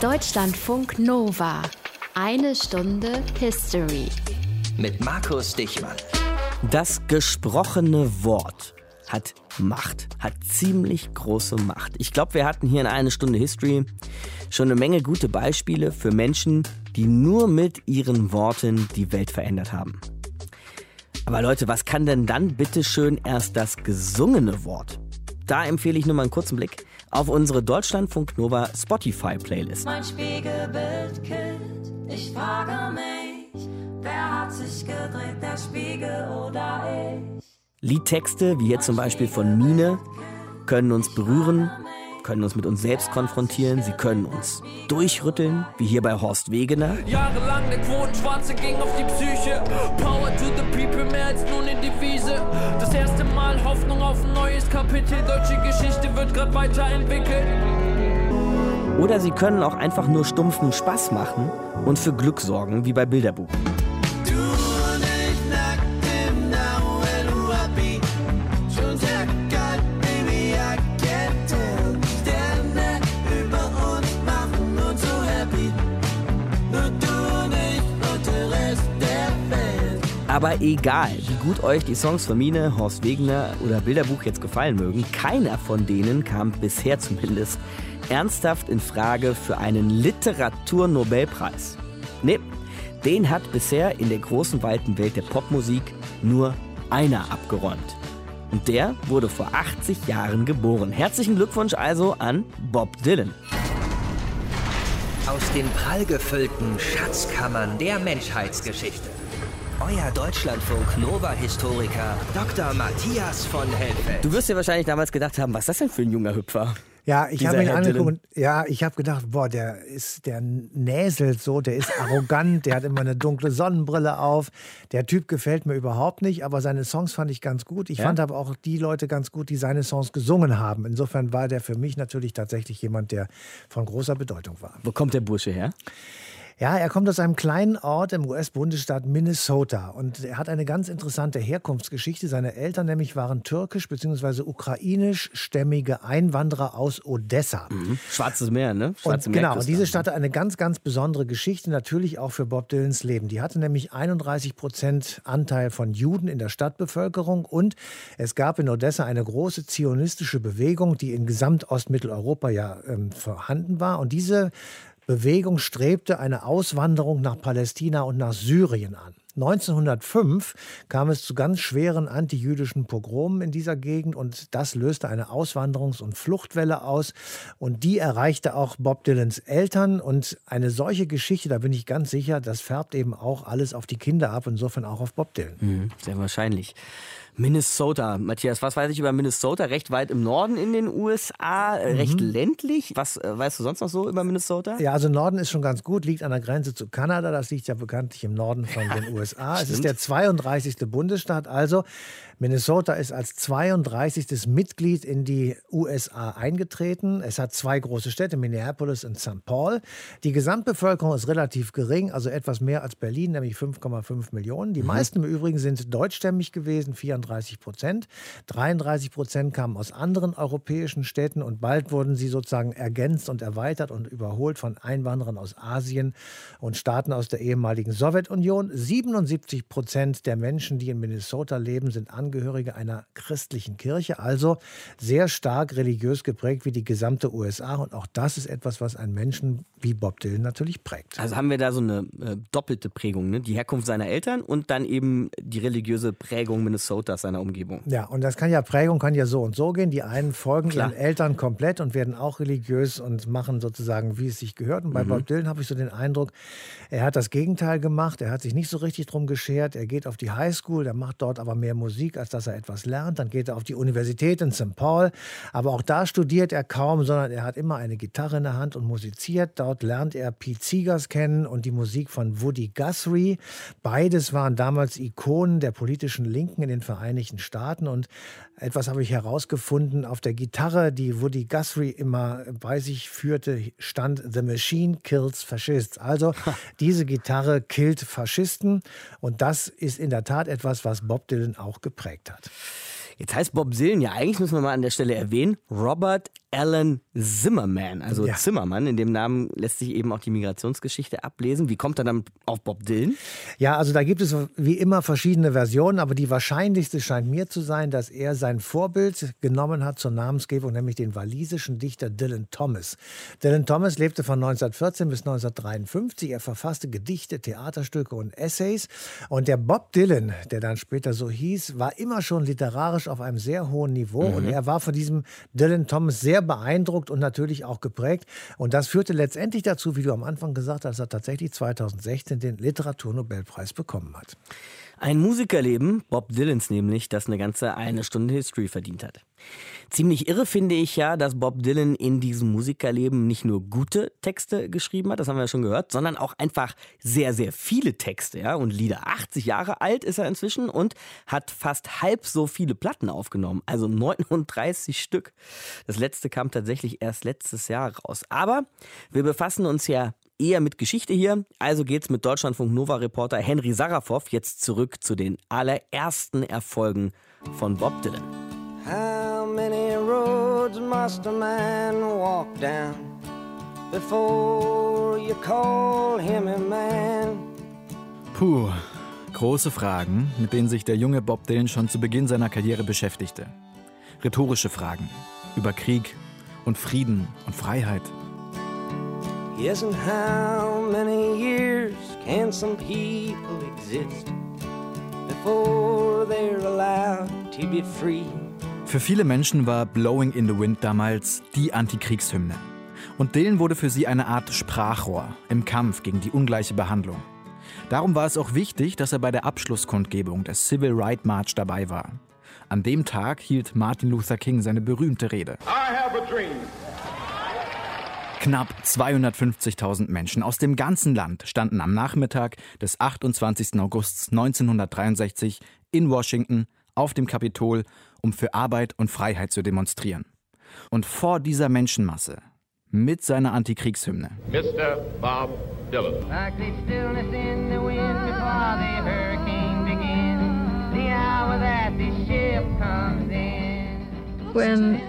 Deutschlandfunk Nova. Eine Stunde History. Mit Markus Dichmann. Das gesprochene Wort hat Macht, hat ziemlich große Macht. Ich glaube, wir hatten hier in einer Stunde History schon eine Menge gute Beispiele für Menschen, die nur mit ihren Worten die Welt verändert haben. Aber Leute, was kann denn dann bitte schön erst das gesungene Wort? Da empfehle ich nur mal einen kurzen Blick auf unsere Deutschlandfunk Nova Spotify Playlist. Mein Spiegelbildkind, ich frage mich, wer hat sich gedreht, der Spiegel oder ich? Liedtexte, wie hier zum Beispiel von Mine, können uns berühren, können uns mit uns selbst konfrontieren, sie können uns durchrütteln, wie hier bei Horst Wegener. Jahrelang der Quotenschwarze ging auf die Psyche. Power to the people, mehr als nur neues Kapitel. Deutsche Geschichte wird gerade weiterentwickelt. Oder sie können auch einfach nur stumpfen Spaß machen und für Glück sorgen, wie bei Bilderbuch. Aber egal, wie gut euch die Songs von Mine, Horst Wegener oder Bilderbuch jetzt gefallen mögen, keiner von denen kam bisher zumindest ernsthaft in Frage für einen Literaturnobelpreis. Nee, den hat bisher in der großen weiten Welt der Popmusik nur einer abgeräumt. Und der wurde vor 80 Jahren geboren. Herzlichen Glückwunsch also an Bob Dylan. Aus den prallgefüllten Schatzkammern der Menschheitsgeschichte. Euer Deutschlandfunk Nova-Historiker Dr. Matthias von Helfeld. Du wirst dir wahrscheinlich damals gedacht haben, was ist das denn für ein junger Hüpfer? Ja, ich habe ihn angeguckt ja, ich habe gedacht, boah, der ist, der näselt so, der ist arrogant, der hat immer eine dunkle Sonnenbrille auf. Der Typ gefällt mir überhaupt nicht, aber seine Songs fand ich ganz gut. Ich Ja? fand aber auch die Leute ganz gut, die seine Songs gesungen haben. Insofern war der für mich natürlich tatsächlich jemand, der von großer Bedeutung war. Wo kommt der Bursche her? Ja, er kommt aus einem kleinen Ort im US-Bundesstaat Minnesota und er hat eine ganz interessante Herkunftsgeschichte. Seine Eltern nämlich waren türkisch bzw. ukrainischstämmige Einwanderer aus Odessa. Schwarzes Meer, ne? Und Schwarze genau, und diese Stadt hat eine ganz, ganz besondere Geschichte, natürlich auch für Bob Dylans Leben. Die hatte nämlich 31 Prozent Anteil von Juden in der Stadtbevölkerung und es gab in Odessa eine große zionistische Bewegung, die in Gesamtostmitteleuropa ja ähm, vorhanden war. Und diese Bewegung strebte eine Auswanderung nach Palästina und nach Syrien an. 1905 kam es zu ganz schweren antijüdischen Pogromen in dieser Gegend und das löste eine Auswanderungs- und Fluchtwelle aus und die erreichte auch Bob Dylans Eltern und eine solche Geschichte, da bin ich ganz sicher, das färbt eben auch alles auf die Kinder ab, insofern auch auf Bob Dylan. Mhm, sehr wahrscheinlich. Minnesota. Matthias, was weiß ich über Minnesota? Recht weit im Norden in den USA, äh, recht ländlich. Was äh, weißt du sonst noch so über Minnesota? Ja, also Norden ist schon ganz gut, liegt an der Grenze zu Kanada. Das liegt ja bekanntlich im Norden von den USA. Es ist stimmt. der 32. Bundesstaat. Also Minnesota ist als 32. Mitglied in die USA eingetreten. Es hat zwei große Städte, Minneapolis und St. Paul. Die Gesamtbevölkerung ist relativ gering, also etwas mehr als Berlin, nämlich 5,5 Millionen. Die meisten im Übrigen sind deutschstämmig gewesen, 34 Prozent. 33 Prozent kamen aus anderen europäischen Städten und bald wurden sie sozusagen ergänzt und erweitert und überholt von Einwanderern aus Asien und Staaten aus der ehemaligen Sowjetunion. 77 Prozent der Menschen, die in Minnesota leben, sind Angehörige einer christlichen Kirche, also sehr stark religiös geprägt wie die gesamte USA. Und auch das ist etwas, was einen Menschen wie Bob Dylan natürlich prägt. Also haben wir da so eine äh, doppelte Prägung, ne? Die Herkunft seiner Eltern und dann eben die religiöse Prägung Minnesotas, seiner Umgebung. Ja, und das kann ja Prägung kann ja so und so gehen. Die einen folgen Klar. ihren Eltern komplett und werden auch religiös und machen sozusagen, wie es sich gehört. Und bei Bob Dylan habe ich so den Eindruck, er hat das Gegenteil gemacht. Er hat sich nicht so richtig drum geschert. Er geht auf die Highschool, der macht dort aber mehr Musik, als dass er etwas lernt. Dann geht er auf die Universität in St. Paul. Aber auch da studiert er kaum, sondern er hat immer eine Gitarre in der Hand und musiziert. Dort lernt er Pete Seegers kennen und die Musik von Woody Guthrie. Beides waren damals Ikonen der politischen Linken in den Vereinigten Staaten. Und etwas habe ich herausgefunden. Auf der Gitarre, die Woody Guthrie immer bei sich führte, stand The Machine Kills Fascists. Also diese Gitarre killt Faschisten. Und das ist in der Tat etwas, was Bob Dylan auch geprägt hat. Jetzt heißt Bob Dylan ja, eigentlich müssen wir mal an der Stelle erwähnen, Robert Alan Zimmerman, also Ja. Zimmermann. In dem Namen lässt sich eben auch die Migrationsgeschichte ablesen. Wie kommt er dann auf Bob Dylan? Ja, also da gibt es wie immer verschiedene Versionen, aber die wahrscheinlichste scheint mir zu sein, dass er sein Vorbild genommen hat zur Namensgebung, nämlich den walisischen Dichter Dylan Thomas. Dylan Thomas lebte von 1914 bis 1953. Er verfasste Gedichte, Theaterstücke und Essays. Und der Bob Dylan, der dann später so hieß, war immer schon literarisch auf einem sehr hohen Niveau. Und er war von diesem Dylan Thomas sehr beeindruckt und natürlich auch geprägt. Und das führte letztendlich dazu, wie du am Anfang gesagt hast, dass er tatsächlich 2016 den Literaturnobelpreis bekommen hat. Ein Musikerleben, Bob Dylans nämlich, das eine ganze eine Stunde History verdient hat. Ziemlich irre finde ich ja, dass Bob Dylan in diesem Musikerleben nicht nur gute Texte geschrieben hat, das haben wir ja schon gehört, sondern auch einfach sehr, sehr viele Texte ja, und Lieder. 80 Jahre alt ist er inzwischen und hat fast halb so viele Platten aufgenommen, also 39 Stück. Das letzte kam tatsächlich erst letztes Jahr raus. Aber wir befassen uns ja eher mit Geschichte hier. Also geht's mit Deutschlandfunk Nova Reporter Henry Sarafow jetzt zurück zu den allerersten Erfolgen von Bob Dylan. How many roads must a man walk down before you call him a man? Puh, große Fragen, mit denen sich der junge Bob Dylan schon zu Beginn seiner Karriere beschäftigte. Rhetorische Fragen über Krieg und Frieden und Freiheit. Yes, and how many years can some people exist before they're allowed to be free? Für viele Menschen war Blowing in the Wind damals die Antikriegshymne. Und Dylan wurde für sie eine Art Sprachrohr im Kampf gegen die ungleiche Behandlung. Darum war es auch wichtig, dass er bei der Abschlusskundgebung des Civil Rights March dabei war. An dem Tag hielt Martin Luther King seine berühmte Rede. Knapp 250.000 Menschen aus dem ganzen Land standen am Nachmittag des 28. August 1963 in Washington auf dem Kapitol, um für Arbeit und Freiheit zu demonstrieren. Und vor dieser Menschenmasse, mit seiner Antikriegshymne, Mr. Bob Dylan. Like the stillness in the wind before the hurricane begins, the hour that the ship comes in. When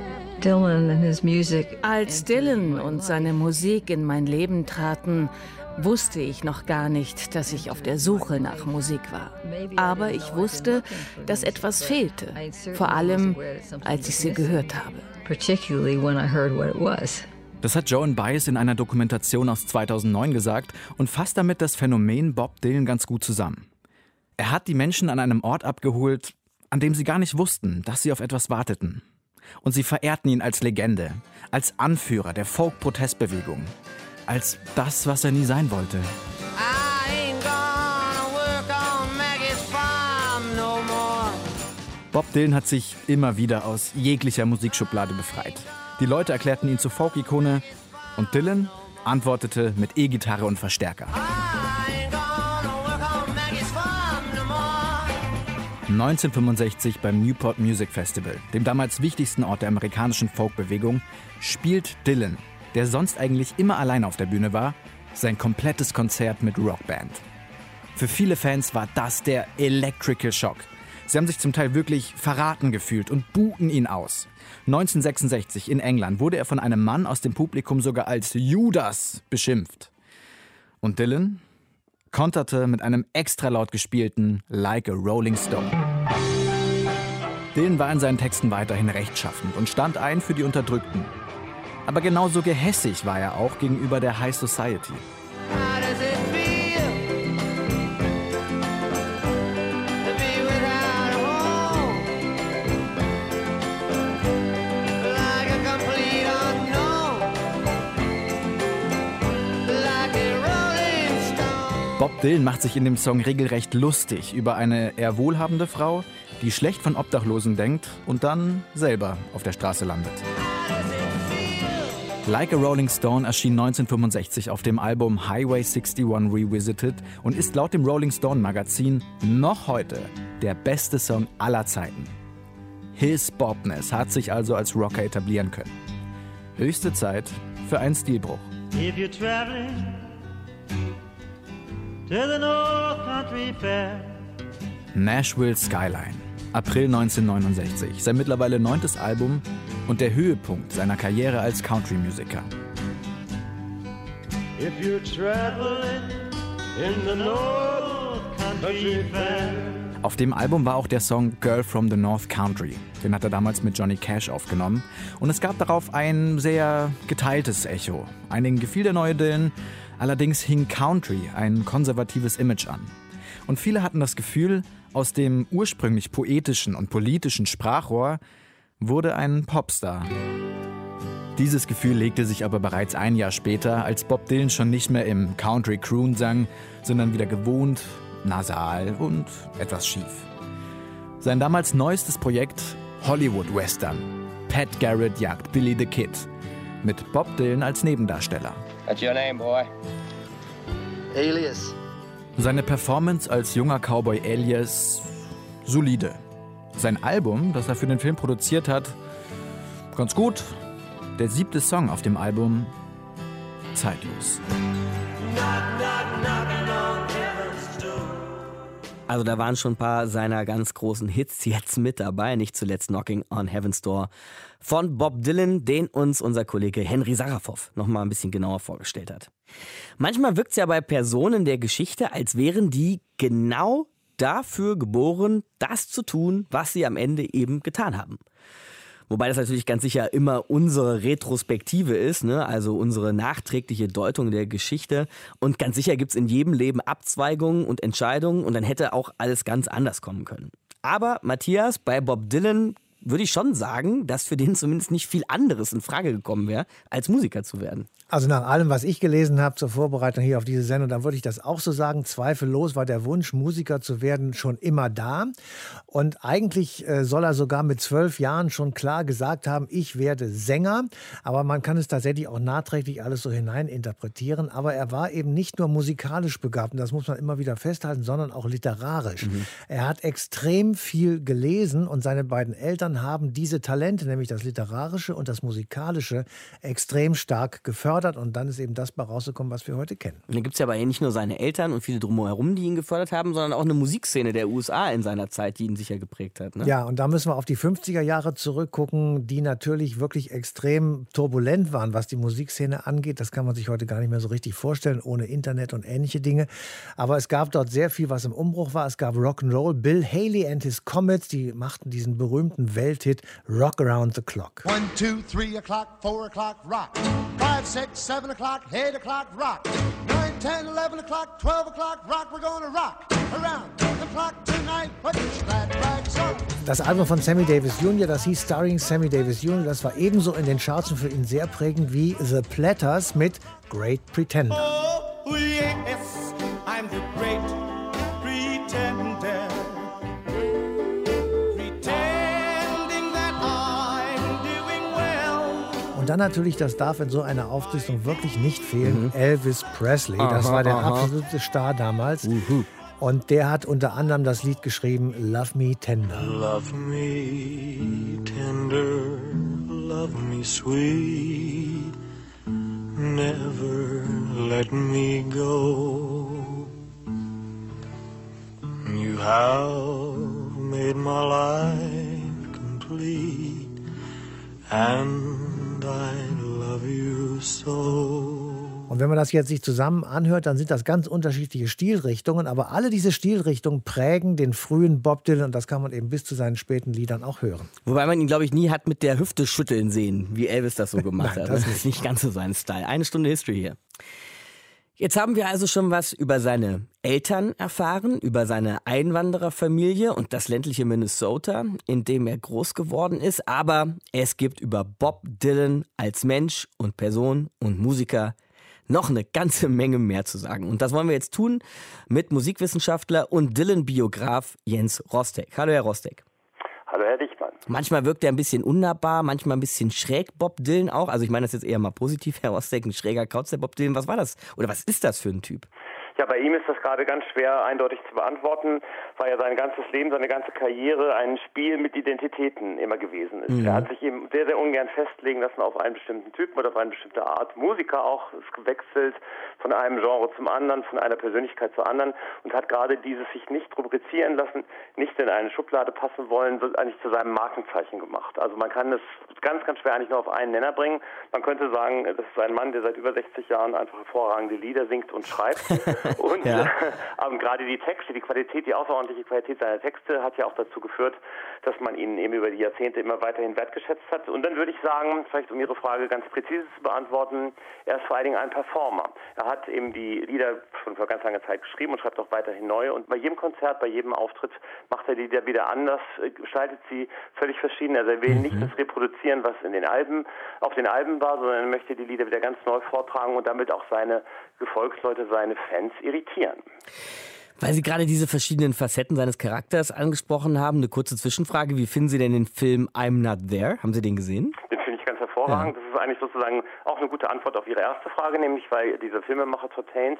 Dylan and his music Als Dylan und seine Musik in mein Leben traten, wusste ich noch gar nicht, dass ich auf der Suche nach Musik war. Aber ich wusste, dass etwas fehlte, vor allem als ich sie gehört habe. particularly when I heard what it was. Das hat Joan Baez in einer Dokumentation aus 2009 gesagt und fasst damit das Phänomen Bob Dylan ganz gut zusammen. Er hat die Menschen an einem Ort abgeholt, an dem sie gar nicht wussten, dass sie auf etwas warteten. Und sie verehrten ihn als Legende, als Anführer der Folk-Protestbewegung, als das, was er nie sein wollte. Bob Dylan hat sich immer wieder aus jeglicher Musikschublade befreit. Die Leute erklärten ihn zur Folk-Ikone und Dylan antwortete mit E-Gitarre und Verstärker. I 1965 beim Newport Music Festival, dem damals wichtigsten Ort der amerikanischen Folkbewegung, spielt Dylan, der sonst eigentlich immer allein auf der Bühne war, sein komplettes Konzert mit Rockband. Für viele Fans war das der Electrical Shock. Sie haben sich zum Teil wirklich verraten gefühlt und buhten ihn aus. 1966 in England wurde er von einem Mann aus dem Publikum sogar als Judas beschimpft. Und Dylan konterte mit einem extra laut gespielten Like a Rolling Stone. Dylan war in seinen Texten weiterhin rechtschaffend und stand ein für die Unterdrückten. Aber genauso gehässig war er auch gegenüber der High Society. Dylan macht sich in dem Song regelrecht lustig über eine eher wohlhabende Frau, die schlecht von Obdachlosen denkt und dann selber auf der Straße landet. Like a Rolling Stone erschien 1965 auf dem Album Highway 61 Revisited und ist laut dem Rolling Stone Magazin noch heute der beste Song aller Zeiten. His Bobness hat sich also als Rocker etablieren können. Höchste Zeit für einen Stilbruch. If you're traveling Nashville Skyline. April 1969, sein mittlerweile neuntes Album und der Höhepunkt seiner Karriere als Country-Musiker. The North Country Fair. Auf dem Album war auch der Song Girl from the North Country. Den hat er damals mit Johnny Cash aufgenommen. Und es gab darauf ein sehr geteiltes Echo. Einigen gefiel der neue Dylan, allerdings hing Country ein konservatives Image an. Und viele hatten das Gefühl, aus dem ursprünglich poetischen und politischen Sprachrohr wurde ein Popstar. Dieses Gefühl legte sich aber bereits ein Jahr später, als Bob Dylan schon nicht mehr im Country Croon sang, sondern wieder gewohnt, nasal und etwas schief. Sein damals neuestes Projekt Hollywood Western. Pat Garrett jagt Billy the Kid. Mit Bob Dylan als Nebendarsteller. That's your name, boy. Alias. Seine Performance als junger Cowboy Alias solide. Sein Album, das er für den Film produziert hat, ganz gut. Der siebte Song auf dem Album zeitlos. Also da waren schon ein paar seiner ganz großen Hits jetzt mit dabei, nicht zuletzt Knocking on Heaven's Door von Bob Dylan, den uns unser Kollege Henry Sarafow noch mal ein bisschen genauer vorgestellt hat. Manchmal wirkt es ja bei Personen der Geschichte, als wären die genau dafür geboren, das zu tun, was sie am Ende eben getan haben. Wobei das natürlich ganz sicher immer unsere Retrospektive ist, ne? also unsere nachträgliche Deutung der Geschichte. Und ganz sicher gibt es in jedem Leben Abzweigungen und Entscheidungen und dann hätte auch alles ganz anders kommen können. Aber Matthias, bei Bob Dylan würde ich schon sagen, dass für den zumindest nicht viel anderes in Frage gekommen wäre, als Musiker zu werden. Also nach allem, was ich gelesen habe zur Vorbereitung hier auf diese Sendung, dann würde ich das auch so sagen. Zweifellos war der Wunsch, Musiker zu werden, schon immer da. Und eigentlich äh, soll er sogar mit zwölf Jahren schon klar gesagt haben, ich werde Sänger. Aber man kann es tatsächlich auch nachträglich alles so hineininterpretieren. Aber er war eben nicht nur musikalisch begabt, und das muss man immer wieder festhalten, sondern auch literarisch. Mhm. Er hat extrem viel gelesen und seine beiden Eltern haben diese Talente, nämlich das literarische und das musikalische, extrem stark gefördert gefördert und dann ist eben das bei rausgekommen, was wir heute kennen. Und dann gibt es ja aber nicht nur seine Eltern und viele drumherum, die ihn gefördert haben, sondern auch eine Musikszene der USA in seiner Zeit, die ihn sicher geprägt hat. Ne? Ja, und da müssen wir auf die 50er Jahre zurückgucken, die natürlich wirklich extrem turbulent waren, was die Musikszene angeht. Das kann man sich heute gar nicht mehr so richtig vorstellen, ohne Internet und ähnliche Dinge. Aber es gab dort sehr viel, was im Umbruch war. Es gab Rock'n'Roll. Bill Haley and his Comets, die machten diesen berühmten Welthit Rock Around the Clock. One, two, three o'clock, four o'clock, rock. Five, six, 7 o'clock, 8 o'clock, rock. 9, 10, 11 o'clock, 12 o'clock, rock. We're gonna rock around the clock tonight. Put your glad rags on. Das Album von Sammy Davis Jr., das hieß Starring Sammy Davis Jr., das war ebenso in den Charts und für ihn sehr prägend wie The Platters mit Great Pretender. Oh, yes, Und dann natürlich, das darf in so einer Auflistung wirklich nicht fehlen, Elvis Presley. Das Aha, war der aha. absolute Star damals. Und der hat unter anderem das Lied geschrieben, Love Me Tender. Love me tender, love me sweet, never let me go. You have made my life complete, and I love you so. Und wenn man das jetzt sich zusammen anhört, dann sind das ganz unterschiedliche Stilrichtungen, aber alle diese Stilrichtungen prägen den frühen Bob Dylan und das kann man eben bis zu seinen späten Liedern auch hören. Wobei man ihn, glaube ich, nie hat mit der Hüfte schütteln sehen, wie Elvis das so gemacht Nein, hat. das Das ist nicht ganz so sein Style. Eine Stunde History hier. Jetzt haben wir also schon was über seine Eltern erfahren, über seine Einwandererfamilie und das ländliche Minnesota, in dem er groß geworden ist. Aber es gibt über Bob Dylan als Mensch und Person und Musiker noch eine ganze Menge mehr zu sagen. Und das wollen wir jetzt tun mit Musikwissenschaftler und Dylan-Biograf Jens Rostek. Hallo, Herr Rostek. Hallo, Herr Dichtmann. Manchmal wirkt er ein bisschen unnahbar, manchmal ein bisschen schräg, Bob Dylan auch. Also ich meine das jetzt eher mal positiv, Herr Rostek, ein schräger Kauz, der Bob Dylan. Was war das? Oder was ist das für ein Typ? Ja, bei ihm ist das gerade ganz schwer eindeutig zu beantworten, weil ja sein ganzes Leben, seine ganze Karriere ein Spiel mit Identitäten immer gewesen ist. Mhm. Er hat sich eben sehr, sehr ungern festlegen lassen auf einen bestimmten Typen oder auf eine bestimmte Art. Musiker auch, ist gewechselt von einem Genre zum anderen, von einer Persönlichkeit zur anderen und hat gerade dieses sich nicht rubrizieren lassen, nicht in eine Schublade passen wollen, eigentlich zu seinem Markenzeichen gemacht. Also man kann es ganz, ganz schwer eigentlich nur auf einen Nenner bringen. Man könnte sagen, das ist ein Mann, der seit über 60 Jahren einfach hervorragende Lieder singt und schreibt. Und Ja. äh, gerade die Texte, die Qualität, die außerordentliche Qualität seiner Texte hat ja auch dazu geführt, dass man ihn eben über die Jahrzehnte immer weiterhin wertgeschätzt hat. Und dann würde ich sagen, vielleicht um Ihre Frage ganz präzise zu beantworten, er ist vor allen Dingen ein Performer. Er hat eben die Lieder schon vor ganz langer Zeit geschrieben und schreibt auch weiterhin neue. Und bei jedem Konzert, bei jedem Auftritt macht er die Lieder wieder anders, äh, gestaltet sie völlig verschieden. Also er will nicht das reproduzieren, was in den Alben, auf den Alben war, sondern er möchte die Lieder wieder ganz neu vortragen und damit auch seine Gefolgsleute, seine Fans irritieren. Weil Sie gerade diese verschiedenen Facetten seines Charakters angesprochen haben, eine kurze Zwischenfrage. Wie finden Sie denn den Film I'm Not There? Haben Sie den gesehen? Den finde ich ganz hervorragend. Das ist eigentlich sozusagen auch eine gute Antwort auf Ihre erste Frage, nämlich weil dieser Filmemacher Todd Haynes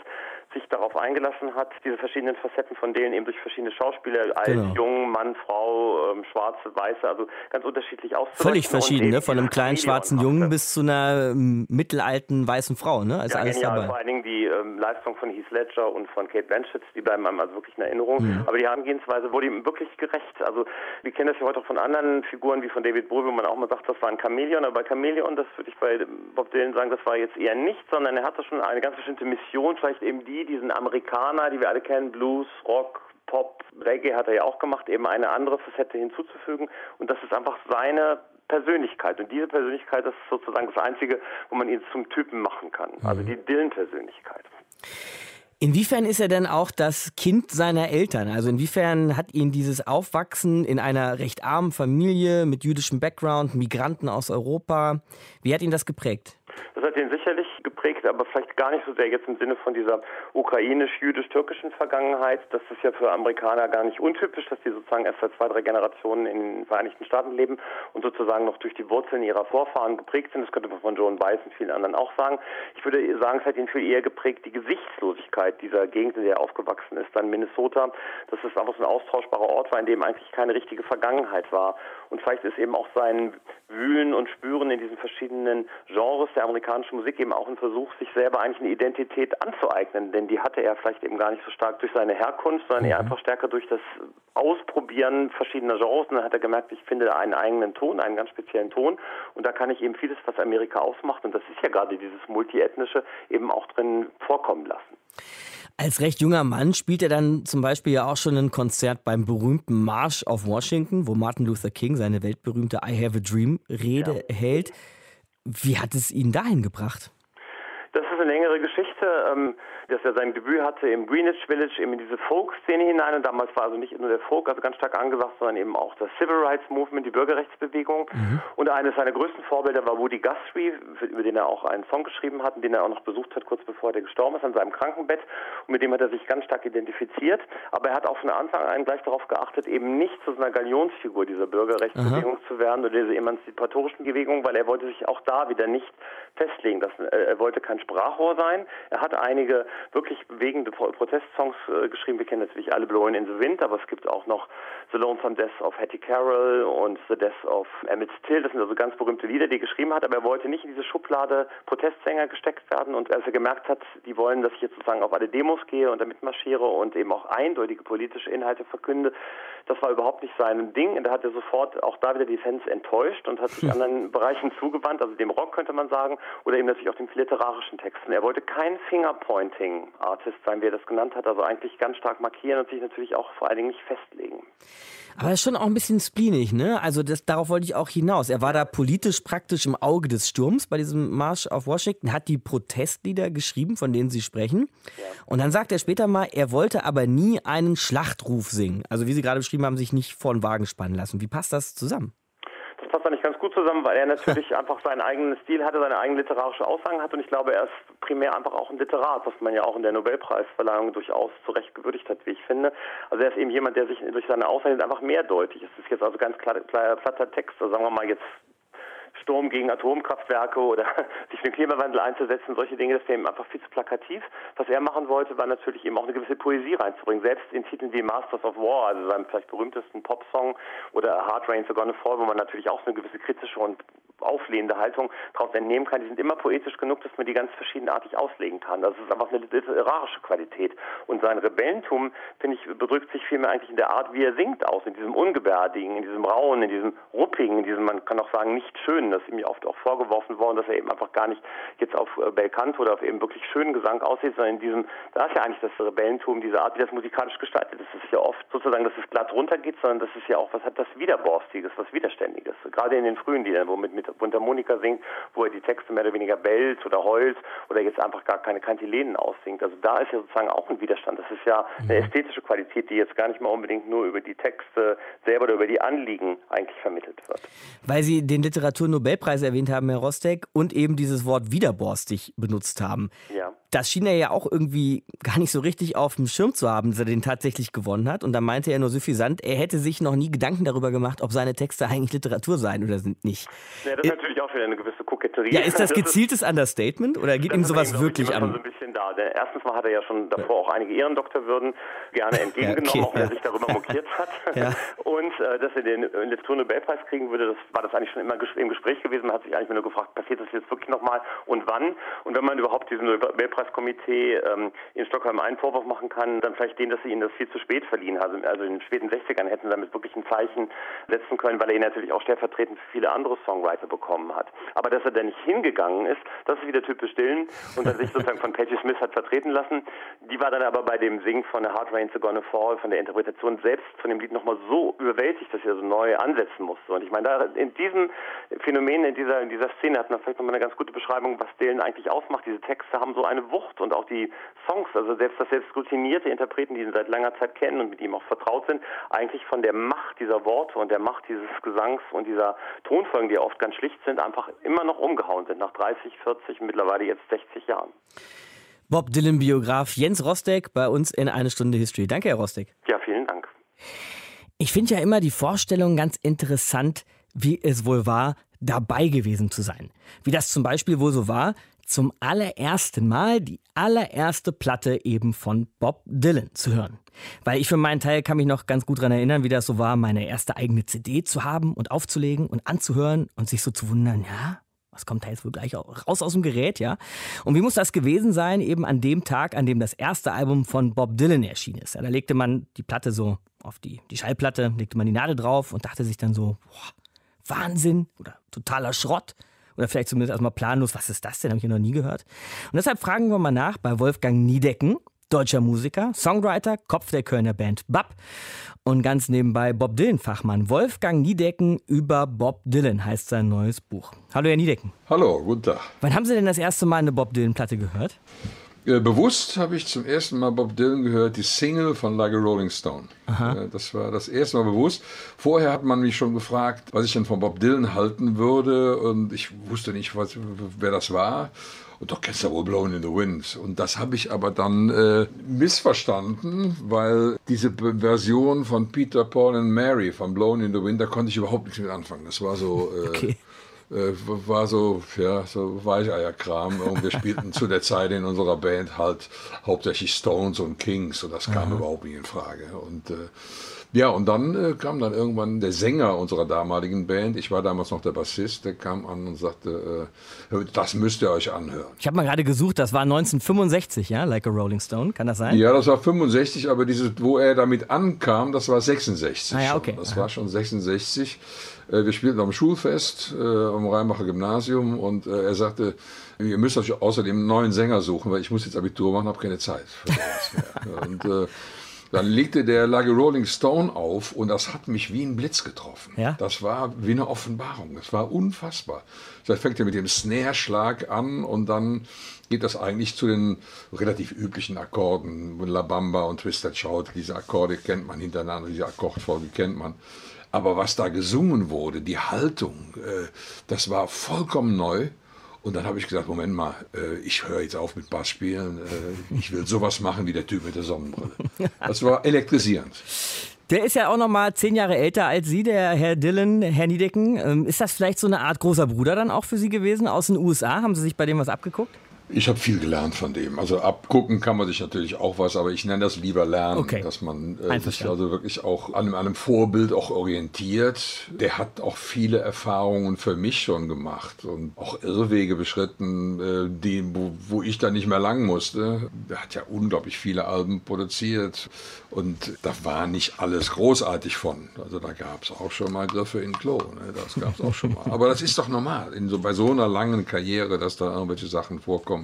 sich darauf eingelassen hat, diese verschiedenen Facetten von denen eben durch verschiedene Schauspieler, alt, Genau. jung, Mann, Frau, ähm, schwarze, weiße, also ganz unterschiedlich auszuleuchten. Völlig verschieden, ne? Von einem kleinen schwarzen Jungen bis zu einer ähm, mittelalten weißen Frau, ne? Ist ja, alles genial. dabei. Vor allen Dingen die ähm, Leistung von Heath Ledger und von Kate Blanchett, die bleiben einem also wirklich in Erinnerung. Mhm. Aber die Herangehensweise wurde ihm wirklich gerecht. Also wir kennen das ja heute auch von anderen Figuren wie von David Bowie, wo man auch mal sagt, das war ein Chamäleon. Aber bei Chamäleon, das würde ich bei Bob Dylan sagen, das war jetzt eher nicht, sondern er hatte schon eine ganz bestimmte Mission, vielleicht eben die, diesen Amerikaner, die wir alle kennen, Blues, Rock, Pop, Reggae hat er ja auch gemacht, eben eine andere Facette hinzuzufügen. Und das ist einfach seine Persönlichkeit. Und diese Persönlichkeit das ist sozusagen das Einzige, wo man ihn zum Typen machen kann. Also die Dylan-Persönlichkeit. Inwiefern ist er denn auch das Kind seiner Eltern? Also inwiefern hat ihn dieses Aufwachsen in einer recht armen Familie mit jüdischem Background, Migranten aus Europa, wie hat ihn das geprägt? Das hat ihn sicherlich geprägt, aber vielleicht gar nicht so sehr jetzt im Sinne von dieser ukrainisch-jüdisch-türkischen Vergangenheit. Das ist ja für Amerikaner gar nicht untypisch, dass die sozusagen erst seit zwei, drei Generationen in den Vereinigten Staaten leben und sozusagen noch durch die Wurzeln ihrer Vorfahren geprägt sind. Das könnte man von Joan Baez und vielen anderen auch sagen. Ich würde sagen, es hat ihn viel eher geprägt, die Gesichtslosigkeit dieser Gegend, in der er aufgewachsen ist, dann Minnesota, dass es einfach so ein austauschbarer Ort war, in dem eigentlich keine richtige Vergangenheit war. Und vielleicht ist eben auch sein Wühlen und Spüren in diesen verschiedenen Genres der amerikanischen Musik eben auch ein Versuch, sich selber eigentlich eine Identität anzueignen, denn die hatte er vielleicht eben gar nicht so stark durch seine Herkunft, sondern eher einfach stärker durch das Ausprobieren verschiedener Genres. Und dann hat er gemerkt, ich finde einen eigenen Ton, einen ganz speziellen Ton. Und da kann ich eben vieles, was Amerika ausmacht, und das ist ja gerade dieses Multiethnische, eben auch drin vorkommen lassen. Als recht junger Mann spielt er dann zum Beispiel ja auch schon ein Konzert beim berühmten Marsch auf Washington, wo Martin Luther King seine weltberühmte I Have a Dream Rede hält. Wie hat es ihn dahin gebracht? Das ist eine längere Geschichte, ähm, dass er sein Debüt hatte im Greenwich Village, eben in diese Folk-Szene hinein. Und damals war also nicht nur der Folk, also ganz stark angesagt, sondern eben auch das Civil Rights Movement, die Bürgerrechtsbewegung. Und eines seiner größten Vorbilder war Woody Guthrie, über den er auch einen Song geschrieben hat, und den er auch noch besucht hat, kurz bevor er gestorben ist, an seinem Krankenbett. Und mit dem hat er sich ganz stark identifiziert. Aber er hat auch von Anfang an gleich darauf geachtet, eben nicht zu so einer Galionsfigur dieser Bürgerrechtsbewegung zu werden oder dieser emanzipatorischen Bewegung, weil er wollte sich auch da wieder nicht festlegen lassen. Er er wollte kein Sprachrohr sein. Er hat einige wirklich bewegende Pro- Protestsongs äh, geschrieben. Wir kennen natürlich alle Blowing in the Wind, aber es gibt auch noch The Lonesome Death of Hattie Carroll und The Death of Emmett Till. Das sind also ganz berühmte Lieder, die er geschrieben hat, aber er wollte nicht in diese Schublade Protestsänger gesteckt werden. Und als er gemerkt hat, die wollen, dass ich jetzt sozusagen auf alle Demos gehe und da mitmarschiere und eben auch eindeutige politische Inhalte verkünde, das war überhaupt nicht sein Ding. Und da hat er sofort auch da wieder die Fans enttäuscht und hat sich anderen Bereichen zugewandt, also dem Rock könnte man sagen, oder eben natürlich auch den literarischen Texten. Er wollte kein Fingerpointing-Artist sein, wie er das genannt hat, also eigentlich ganz stark markieren und sich natürlich auch vor allen Dingen nicht festlegen. Aber das ist schon auch ein bisschen spleenig, ne? Also das, darauf wollte ich auch hinaus. Er war da politisch praktisch im Auge des Sturms bei diesem Marsch auf Washington, hat die Protestlieder geschrieben, von denen Sie sprechen. Und dann sagt er später mal, er wollte aber nie einen Schlachtruf singen. Also wie Sie gerade beschrieben haben, sich nicht vor den Wagen spannen lassen. Wie passt das zusammen? Das passt da nicht ganz gut zusammen, weil er natürlich einfach seinen eigenen Stil hatte, seine eigene literarische Aussagen hat und ich glaube, er ist primär einfach auch ein Literat, was man ja auch in der Nobelpreisverleihung durchaus zu Recht gewürdigt hat, wie ich finde. Also er ist eben jemand, der sich durch seine Aussagen einfach mehrdeutig ist. Es ist jetzt also ganz klar, klar, platter Text, also sagen wir mal jetzt Sturm gegen Atomkraftwerke oder sich für den Klimawandel einzusetzen, solche Dinge, das wäre ihm einfach viel zu plakativ. Was er machen wollte, war natürlich eben auch eine gewisse Poesie reinzubringen. Selbst in Titeln wie Masters of War, also seinem vielleicht berühmtesten Popsong oder Hard Rain's Are Gonna Fall, wo man natürlich auch so eine gewisse kritische und auflehnende Haltung daraus entnehmen kann, die sind immer poetisch genug, dass man die ganz verschiedenartig auslegen kann. Das ist einfach eine literarische Qualität. Und sein Rebellentum, finde ich, bedrückt sich vielmehr eigentlich in der Art, wie er singt aus, in diesem Ungebärdigen, in diesem Rauen, in diesem Ruppigen, in diesem, man kann auch sagen, nicht schönen. Das ist ihm oft auch vorgeworfen worden, dass er eben einfach gar nicht jetzt auf äh, Belcanto oder auf eben wirklich schönen Gesang aussieht, sondern in diesem, da ist ja eigentlich das Rebellentum, diese Art, wie das musikalisch gestaltet ist. Das ist ja oft sozusagen, dass es glatt runtergeht, sondern das ist ja auch, was hat das Widerborstiges, was Widerständiges. Gerade in den frühen Liedern, wo mit, mit Mundharmonika singt, wo er die Texte mehr oder weniger bellt oder heult oder jetzt einfach gar keine Kantilenen aussingt. Also da ist ja sozusagen auch ein Widerstand. Das ist ja eine ästhetische Qualität, die jetzt gar nicht mal unbedingt nur über die Texte selber oder über die Anliegen eigentlich vermittelt wird. Weil Sie den Literaturnobelpreis erwähnt haben, Herr Rostek, und eben dieses Wort widerborstig benutzt haben. Ja. Das schien er ja auch irgendwie gar nicht so richtig auf dem Schirm zu haben, dass er den tatsächlich gewonnen hat. Und da meinte er nur suffisant, er hätte sich noch nie Gedanken darüber gemacht, ob seine Texte eigentlich Literatur seien oder sind nicht. Ja, das ist natürlich auch wieder eine gewisse Koketterie. Ja, ist das gezieltes Understatement oder geht ihm sowas wirklich an? an? So ein bisschen da. Denn erstens mal hat er ja schon davor auch einige Ehrendoktorwürden gerne entgegengenommen, okay, auch wenn er sich darüber mokiert hat. Ja. Und äh, dass er den Literaturnobelpreis kriegen würde, das war das eigentlich schon immer ges- im Gespräch gewesen. Man hat sich eigentlich nur gefragt, passiert das jetzt wirklich nochmal und wann? Und wenn man überhaupt diesem Nobelpreiskomitee ähm, in Stockholm einen Vorwurf machen kann, dann vielleicht den, dass sie ihn das viel zu spät verliehen haben. Also in den späten 60ern hätten sie damit wirklich ein Zeichen setzen können, weil er ihn natürlich auch stellvertretend für viele andere Songwriter bekommen hat. Aber dass er da nicht hingegangen ist, das ist wieder typisch Dylan und dann sich sozusagen von Patti Smith hat vertreten lassen. Die war dann aber bei dem Singen von A Hard Rain's Gonna Fall, von der Interpretation selbst von dem Lied nochmal so überwältigt, dass er so neu ansetzen musste. Und ich meine, da in diesem Phänomen, in dieser, in dieser Szene hat man vielleicht nochmal eine ganz gute Beschreibung, was Dylan eigentlich ausmacht. Diese Texte haben so eine Wucht und auch die Songs, also selbst das selbst routinierte Interpreten, die ihn seit langer Zeit kennen und mit ihm auch vertraut sind, eigentlich von der Macht dieser Worte und der Macht dieses Gesangs und dieser Tonfolgen, die oft ganz schlicht sind, einfach immer noch umgehauen sind, nach 30, 40, mittlerweile jetzt 60 Jahren. Bob Dylan-Biograf Jens Rostek bei uns in eine Stunde History. Danke, Herr Rostek. Ja, vielen Dank. Ich finde ja immer die Vorstellung ganz interessant, wie es wohl war, dabei gewesen zu sein. Wie das zum Beispiel wohl so war, zum allerersten Mal die allererste Platte eben von Bob Dylan zu hören. Weil ich für meinen Teil kann mich noch ganz gut daran erinnern, wie das so war, meine erste eigene CD zu haben und aufzulegen und anzuhören und sich so zu wundern, ja, was kommt jetzt wohl gleich raus aus dem Gerät, ja? Und wie muss das gewesen sein, eben an dem Tag, an dem das erste Album von Bob Dylan erschienen ist? Ja, da legte man die Platte so auf die, die Schallplatte, legte man die Nadel drauf und dachte sich dann so, boah, Wahnsinn oder totaler Schrott. Oder vielleicht zumindest erstmal planlos, was ist das denn? Habe ich ja noch nie gehört. Und deshalb fragen wir mal nach bei Wolfgang Niedecken, deutscher Musiker, Songwriter, Kopf der Kölner Band BAP und ganz nebenbei Bob Dylan-Fachmann. Wolfgang Niedecken über Bob Dylan heißt sein neues Buch. Hallo, Herr Niedecken. Hallo, guten Tag. Wann haben Sie denn das erste Mal eine Bob Dylan-Platte gehört? Äh, Bewusst habe ich zum ersten Mal Bob Dylan gehört, die Single von Like a Rolling Stone. Aha. Äh, Das war das erste Mal bewusst. Vorher hat man mich schon gefragt, was ich denn von Bob Dylan halten würde und ich wusste nicht, was, wer das war. Und doch kennst du wohl Blown in the Wind. Und das habe ich aber dann äh, missverstanden, weil diese Version von Peter, Paul and Mary von Blown in the Wind, da konnte ich überhaupt nichts mit anfangen. Das war so... Äh, Okay. Äh, war so, ja, so Weicheierkram. Und wir spielten zu der Zeit in unserer Band halt hauptsächlich Stones und Kings und das kam Aha. überhaupt nicht in Frage. Und äh, ja, und dann äh, kam dann irgendwann der Sänger unserer damaligen Band, ich war damals noch der Bassist, der kam an und sagte, äh, das müsst ihr euch anhören. Ich habe mal gerade gesucht, das war 1965, ja, Like a Rolling Stone. Kann das sein? Ja, das war 65, aber dieses, wo er damit ankam, das war 66. Ah ja, schon. okay. Das war schon 66. Äh, Wir spielten am Schulfest äh, am Rheinbacher Gymnasium und äh, er sagte, ihr müsst euch außerdem einen neuen Sänger suchen, weil ich muss jetzt Abitur machen, habe keine Zeit für sowas mehr. und äh, dann legte der a Rolling Stone auf und das hat mich wie ein Blitz getroffen. Ja? Das war wie eine Offenbarung. Das war unfassbar. Das fängt ja mit dem Snare-Schlag an und dann geht das eigentlich zu den relativ üblichen Akkorden. La Bamba und Twisted Shout, diese Akkorde kennt man hintereinander, diese Akkordfolge kennt man. Aber was da gesungen wurde, die Haltung, äh, das war vollkommen neu. Und dann habe ich gesagt, Moment mal, äh, ich höre jetzt auf mit Bass spielen. Äh, ich will sowas machen wie der Typ mit der Sonnenbrille. Das war elektrisierend. Der ist ja auch noch mal zehn Jahre älter als Sie, der Herr Dylan, Herr Niedecken. Ähm, Ist das vielleicht so eine Art großer Bruder dann auch für Sie gewesen aus den USA? Haben Sie sich bei dem was abgeguckt? Ich habe viel gelernt von dem. Also abgucken kann man sich natürlich auch was, aber ich nenne das lieber lernen, Okay. dass man äh, sich also wirklich auch an einem, an einem Vorbild auch orientiert. Der hat auch viele Erfahrungen für mich schon gemacht und auch Irrwege beschritten, äh, die, wo, wo ich dann nicht mehr lang musste. Der hat ja unglaublich viele Alben produziert und da war nicht alles großartig von. Also da gab es auch schon mal Griffe in Klo. Ne? Das gab es auch schon mal. Aber das ist doch normal in so, bei so einer langen Karriere, dass da irgendwelche Sachen vorkommen,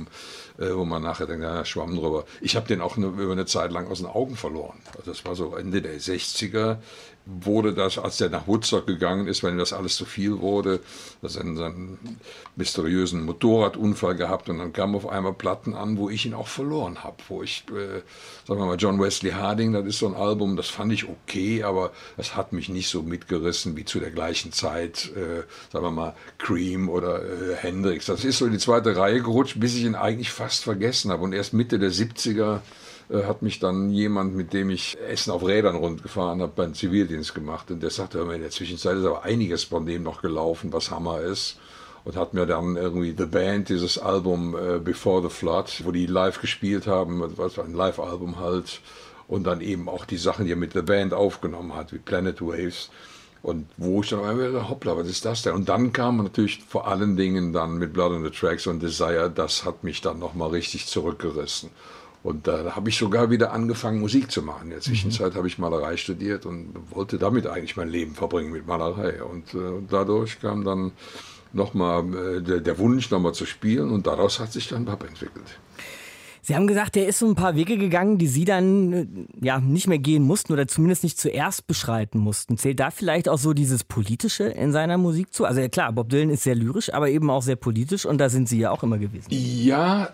äh, wo man nachher denkt, ja, schwamm drüber. Ich habe den auch ne, über eine Zeit lang aus den Augen verloren. Also das war so Ende der 60er wurde das, als der nach Woodstock gegangen ist, weil ihm das alles zu viel wurde, dass er einen, einen mysteriösen Motorradunfall gehabt und dann kamen auf einmal Platten an, wo ich ihn auch verloren habe, wo ich, äh, sagen wir mal, John Wesley Harding, das ist so ein Album, das fand ich okay, aber das hat mich nicht so mitgerissen wie zu der gleichen Zeit, äh, sagen wir mal, Cream oder äh, Hendrix. Das ist so in die zweite Reihe gerutscht, bis ich ihn eigentlich fast vergessen habe und erst Mitte der 70er äh, hat mich dann jemand, mit dem ich Essen auf Rädern rundgefahren habe, beim Zivildienst gemacht. Und der sagte, hör mal, in der Zwischenzeit ist aber einiges von dem noch gelaufen, was Hammer ist. Und hat mir dann irgendwie The Band, dieses Album äh, Before the Flood, wo die live gespielt haben, was war ein Live-Album halt. Und dann eben auch die Sachen, die er mit The Band aufgenommen hat, wie Planet Waves. Und wo ich dann einmal hoppla, was ist das denn? Und dann kam natürlich vor allen Dingen dann mit Blood on the Tracks und Desire, das hat mich dann nochmal richtig zurückgerissen. Und da habe ich sogar wieder angefangen, Musik zu machen. In der Zwischenzeit habe ich Malerei studiert und wollte damit eigentlich mein Leben verbringen mit Malerei. Und äh, dadurch kam dann nochmal äh, der, der Wunsch, nochmal zu spielen und daraus hat sich dann Bab entwickelt. Sie haben gesagt, der ist so ein paar Wege gegangen, die Sie dann äh, ja nicht mehr gehen mussten oder zumindest nicht zuerst beschreiten mussten. Zählt da vielleicht auch so dieses Politische in seiner Musik zu? Also ja, klar, Bob Dylan ist sehr lyrisch, aber eben auch sehr politisch und da sind Sie ja auch immer gewesen. Ja,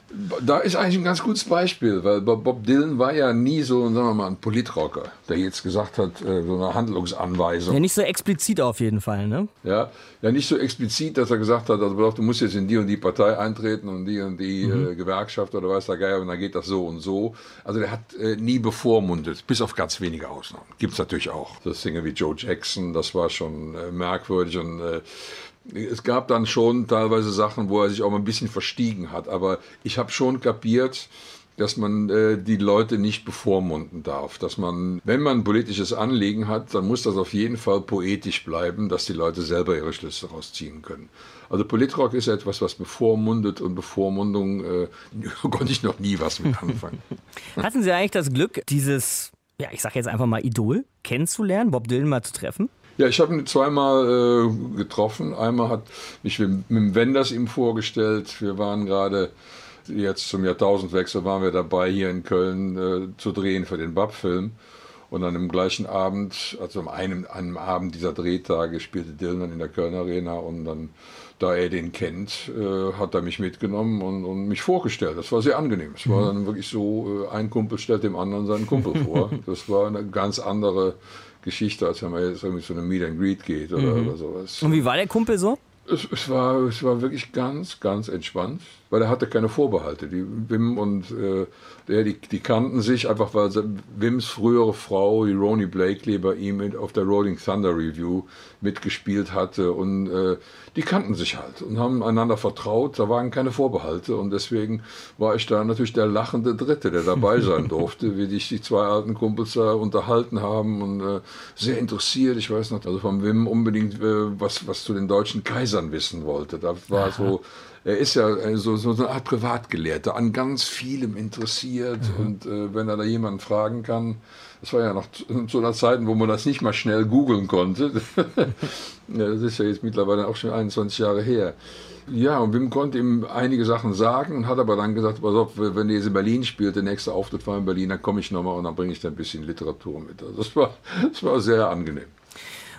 da ist eigentlich ein ganz gutes Beispiel, weil Bob Dylan war ja nie so, sagen wir mal, ein Politrocker, der jetzt gesagt hat, äh, so eine Handlungsanweisung. Ja, nicht so explizit auf jeden Fall, ne? Ja, ja, nicht so explizit, dass er gesagt hat, also du musst jetzt in die und die Partei eintreten und die und die Mhm. äh, Gewerkschaft oder weiß der Geier und dann geht das so und so. Also der hat äh, nie bevormundet, bis auf ganz wenige Ausnahmen. Gibt es natürlich auch. Das Dinge wie Joe Jackson, das war schon äh, merkwürdig und äh, es gab dann schon teilweise Sachen, wo er sich auch mal ein bisschen verstiegen hat. Aber ich habe schon kapiert, dass man äh, die Leute nicht bevormunden darf. Dass man, wenn man ein politisches Anliegen hat, dann muss das auf jeden Fall poetisch bleiben, dass die Leute selber ihre Schlüsse daraus ziehen können. Also Politrock ist etwas, was bevormundet und Bevormundung äh, konnte ich noch nie was mit anfangen. Hatten Sie eigentlich das Glück, dieses, ja, ich sag jetzt einfach mal Idol kennenzulernen, Bob Dylan mal zu treffen? Ja, ich habe ihn zweimal äh, getroffen. Einmal hat mich mit, mit Wenders ihm vorgestellt. Wir waren gerade jetzt zum Jahrtausendwechsel waren wir dabei, hier in Köln äh, zu drehen für den Bab-Film. Und an dem gleichen Abend, also an einem, einem Abend dieser Drehtage, spielte Dylan in der Köln Arena und dann, da er den kennt, äh, hat er mich mitgenommen und, und mich vorgestellt. Das war sehr angenehm. Es war dann wirklich so, äh, ein Kumpel stellt dem anderen seinen Kumpel vor. Das war eine ganz andere Geschichte, als wenn man jetzt irgendwie zu einem Meet and Greet geht oder, Mhm. oder sowas. Und wie war der Kumpel so? Es, es, war, es war wirklich ganz, ganz entspannt, weil er hatte keine Vorbehalte. Die Wim und äh, der, die, die kannten sich einfach, weil Wims frühere Frau, die Ronnie Blakely, bei ihm auf der Rolling Thunder Review mitgespielt hatte und äh, die kannten sich halt und haben einander vertraut. Da waren keine Vorbehalte und deswegen war ich da natürlich der lachende Dritte, der dabei sein durfte, wie sich die zwei alten Kumpels da unterhalten haben und äh, sehr interessiert. Ich weiß noch, also von Wim unbedingt äh, was, was zu den deutschen Kaisern wissen wollte. Da war so, er ist ja äh, so, so eine Art Privatgelehrter, an ganz vielem interessiert und äh, wenn er da jemanden fragen kann, das war ja noch zu zu einer Zeit, wo man das nicht mal schnell googeln konnte. ja, das ist ja jetzt mittlerweile auch schon 21 Jahre her. Ja, und Wim konnte ihm einige Sachen sagen und hat aber dann gesagt, pass auf, wenn ihr jetzt in Berlin spielt, der nächste Auftritt war in Berlin, dann komme ich nochmal und dann bringe ich da ein bisschen Literatur mit. Also das war, das war sehr angenehm.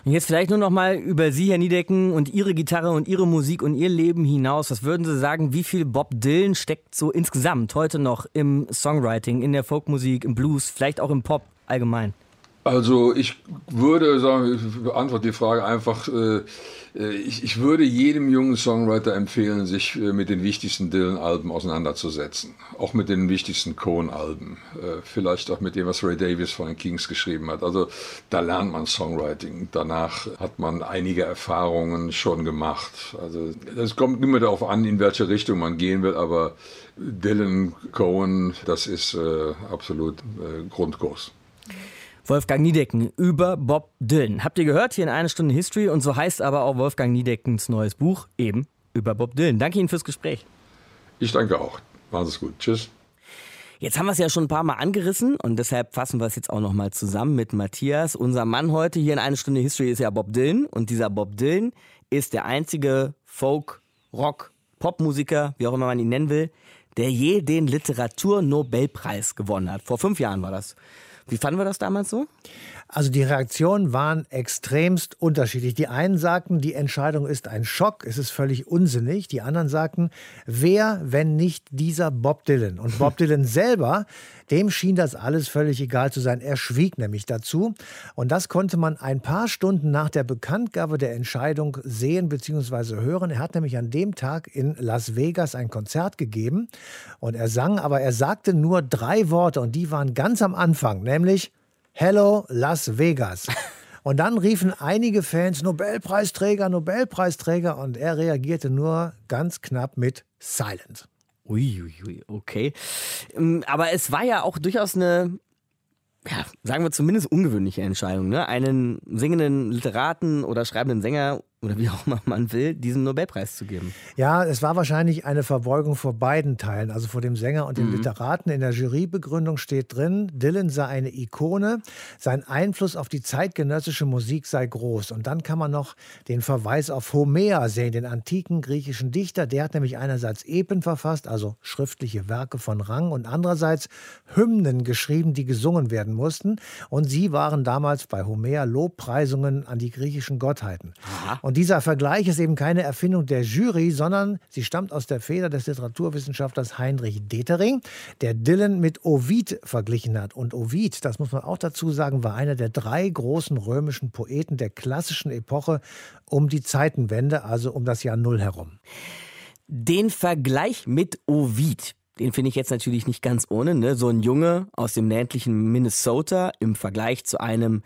Und jetzt vielleicht nur noch mal über Sie, Herr Niedecken, und Ihre Gitarre und Ihre Musik und Ihr Leben hinaus. Was würden Sie sagen, wie viel Bob Dylan steckt so insgesamt heute noch im Songwriting, in der Folkmusik, im Blues, vielleicht auch im Pop allgemein? Also ich würde sagen, ich beantworte die Frage einfach, äh, äh, ich, würde jedem jungen Songwriter empfehlen, sich äh, mit den wichtigsten Dylan-Alben auseinanderzusetzen. Auch mit den wichtigsten Cohen-Alben. Vielleicht auch mit dem, was Ray Davis von den Kings geschrieben hat. Also da lernt man Songwriting. Danach hat man einige Erfahrungen schon gemacht. Also es kommt immer darauf an, in welche Richtung man gehen will, aber Dylan, Cohen, das ist absolut Grundkurs. Wolfgang Niedecken über Bob Dylan. Habt ihr gehört hier in einer Stunde History und so heißt aber auch Wolfgang Niedeckens neues Buch eben über Bob Dylan. Danke Ihnen fürs Gespräch. Ich danke auch. Sie es gut. Tschüss. Jetzt haben wir es ja schon ein paar Mal angerissen und deshalb fassen wir es jetzt auch noch mal zusammen mit Matthias. Unser Mann heute hier in einer Stunde History ist ja Bob Dylan und dieser Bob Dylan ist der einzige Folk, Rock, Popmusiker, wie auch immer man ihn nennen will, der je den Literaturnobelpreis gewonnen hat. Vor fünf Jahren war das. Wie fanden wir das damals so? Also die Reaktionen waren extremst unterschiedlich. Die einen sagten, die Entscheidung ist ein Schock, es ist völlig unsinnig. Die anderen sagten, wer, wenn nicht dieser Bob Dylan? Und Bob Dylan selber, dem schien das alles völlig egal zu sein. Er schwieg nämlich dazu. Und das konnte man ein paar Stunden nach der Bekanntgabe der Entscheidung sehen bzw. hören. Er hat nämlich an dem Tag in Las Vegas ein Konzert gegeben und er sang, aber er sagte nur drei Worte und die waren ganz am Anfang, nämlich Hello Las Vegas. Und dann riefen einige Fans Nobelpreisträger, Nobelpreisträger und er reagierte nur ganz knapp mit Silent. Uiuiui, okay. Ähm, aber es war ja auch durchaus eine, ja, sagen wir zumindest ungewöhnliche Entscheidung, ne? einen singenden Literaten oder schreibenden Sänger oder wie auch immer man will, diesen Nobelpreis zu geben. Ja, es war wahrscheinlich eine Verbeugung vor beiden Teilen, also vor dem Sänger und dem mhm. Literaten. In der Jurybegründung steht drin, Dylan sei eine Ikone, sein Einfluss auf die zeitgenössische Musik sei groß. Und dann kann man noch den Verweis auf Homer sehen, den antiken griechischen Dichter. Der hat nämlich einerseits Epen verfasst, also schriftliche Werke von Rang, und andererseits Hymnen geschrieben, die gesungen werden mussten. Und sie waren damals bei Homer Lobpreisungen an die griechischen Gottheiten. Aha. Und dieser Vergleich ist eben keine Erfindung der Jury, sondern sie stammt aus der Feder des Literaturwissenschaftlers Heinrich Detering, der Dylan mit Ovid verglichen hat. Und Ovid, das muss man auch dazu sagen, war einer der drei großen römischen Poeten der klassischen Epoche um die Zeitenwende, also um das Jahr Null herum. Den Vergleich mit Ovid, den finde ich jetzt natürlich nicht ganz ohne. Ne? So ein Junge aus dem ländlichen Minnesota im Vergleich zu einem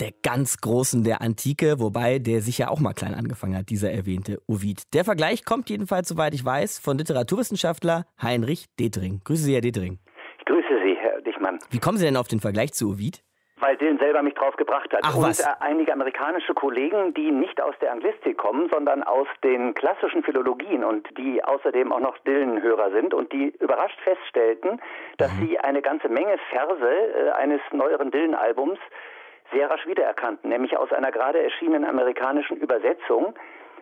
der ganz Großen der Antike, wobei der sicher auch mal klein angefangen hat, dieser erwähnte Ovid. Der Vergleich kommt jedenfalls, soweit ich weiß, von Literaturwissenschaftler Heinrich Detering. Grüße Sie, Herr Detering. Ich grüße Sie, Herr Dichmann. Wie kommen Sie denn auf den Vergleich zu Ovid? Weil Dylan selber mich drauf gebracht hat. Ach, und was? äh, einige amerikanische Kollegen, die nicht aus der Anglistik kommen, sondern aus den klassischen Philologien und die außerdem auch noch Dylan-Hörer sind und die überrascht feststellten, dass Mhm. sie eine ganze Menge Verse äh, eines neueren Dylan-Albums sehr rasch wiedererkannten, nämlich aus einer gerade erschienenen amerikanischen Übersetzung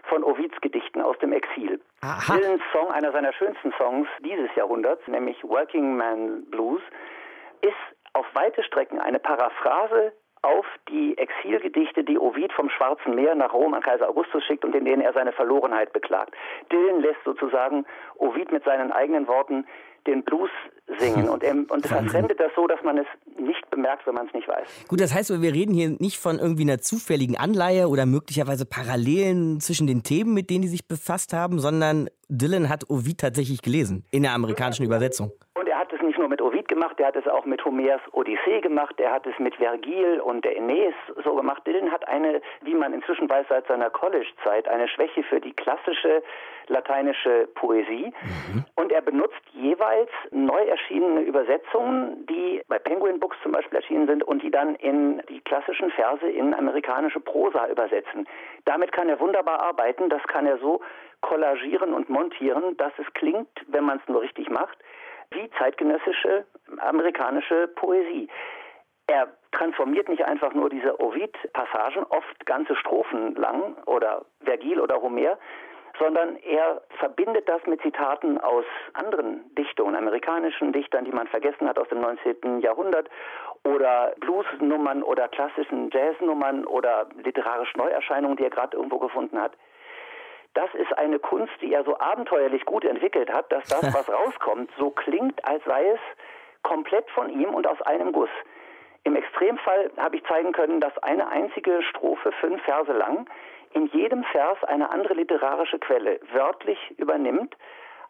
von Ovids Gedichten aus dem Exil. Dylans Song, einer seiner schönsten Songs dieses Jahrhunderts, nämlich Working Man Blues, ist auf weite Strecken eine Paraphrase auf die Exilgedichte, die Ovid vom Schwarzen Meer nach Rom an Kaiser Augustus schickt und in denen er seine Verlorenheit beklagt. Dylan lässt sozusagen Ovid mit seinen eigenen Worten den Blues singen und, und verfremdet das so, dass man es nicht bemerkt, wenn man es nicht weiß. Gut, das heißt, wir reden hier nicht von irgendwie einer zufälligen Anleihe oder möglicherweise Parallelen zwischen den Themen, mit denen die sich befasst haben, sondern Dylan hat Ovid tatsächlich gelesen in der amerikanischen Übersetzung. Es nicht nur mit Ovid gemacht, er hat es auch mit Homers Odyssee gemacht, er hat es mit Vergil und der Aeneis so gemacht. Dylan hat eine, wie man inzwischen weiß seit seiner College-Zeit, eine Schwäche für die klassische lateinische Poesie. Und er benutzt jeweils neu erschienene Übersetzungen, die bei Penguin Books zum Beispiel erschienen sind und die dann in die klassischen Verse in amerikanische Prosa übersetzen. Damit kann er wunderbar arbeiten, das kann er so kollagieren und montieren, dass es klingt, wenn man es nur richtig macht, wie zeitgenössische amerikanische Poesie. Er transformiert nicht einfach nur diese Ovid-Passagen, oft ganze Strophen lang, oder Vergil oder Homer, sondern er verbindet das mit Zitaten aus anderen Dichtungen, amerikanischen Dichtern, die man vergessen hat aus dem 19. Jahrhundert, oder Bluesnummern oder klassischen Jazznummern oder literarischen Neuerscheinungen, die er gerade irgendwo gefunden hat. Das ist eine Kunst, die er so abenteuerlich gut entwickelt hat, dass das, was rauskommt, so klingt, als sei es komplett von ihm und aus einem Guss. Im Extremfall habe ich zeigen können, dass eine einzige Strophe fünf Verse lang in jedem Vers eine andere literarische Quelle wörtlich übernimmt,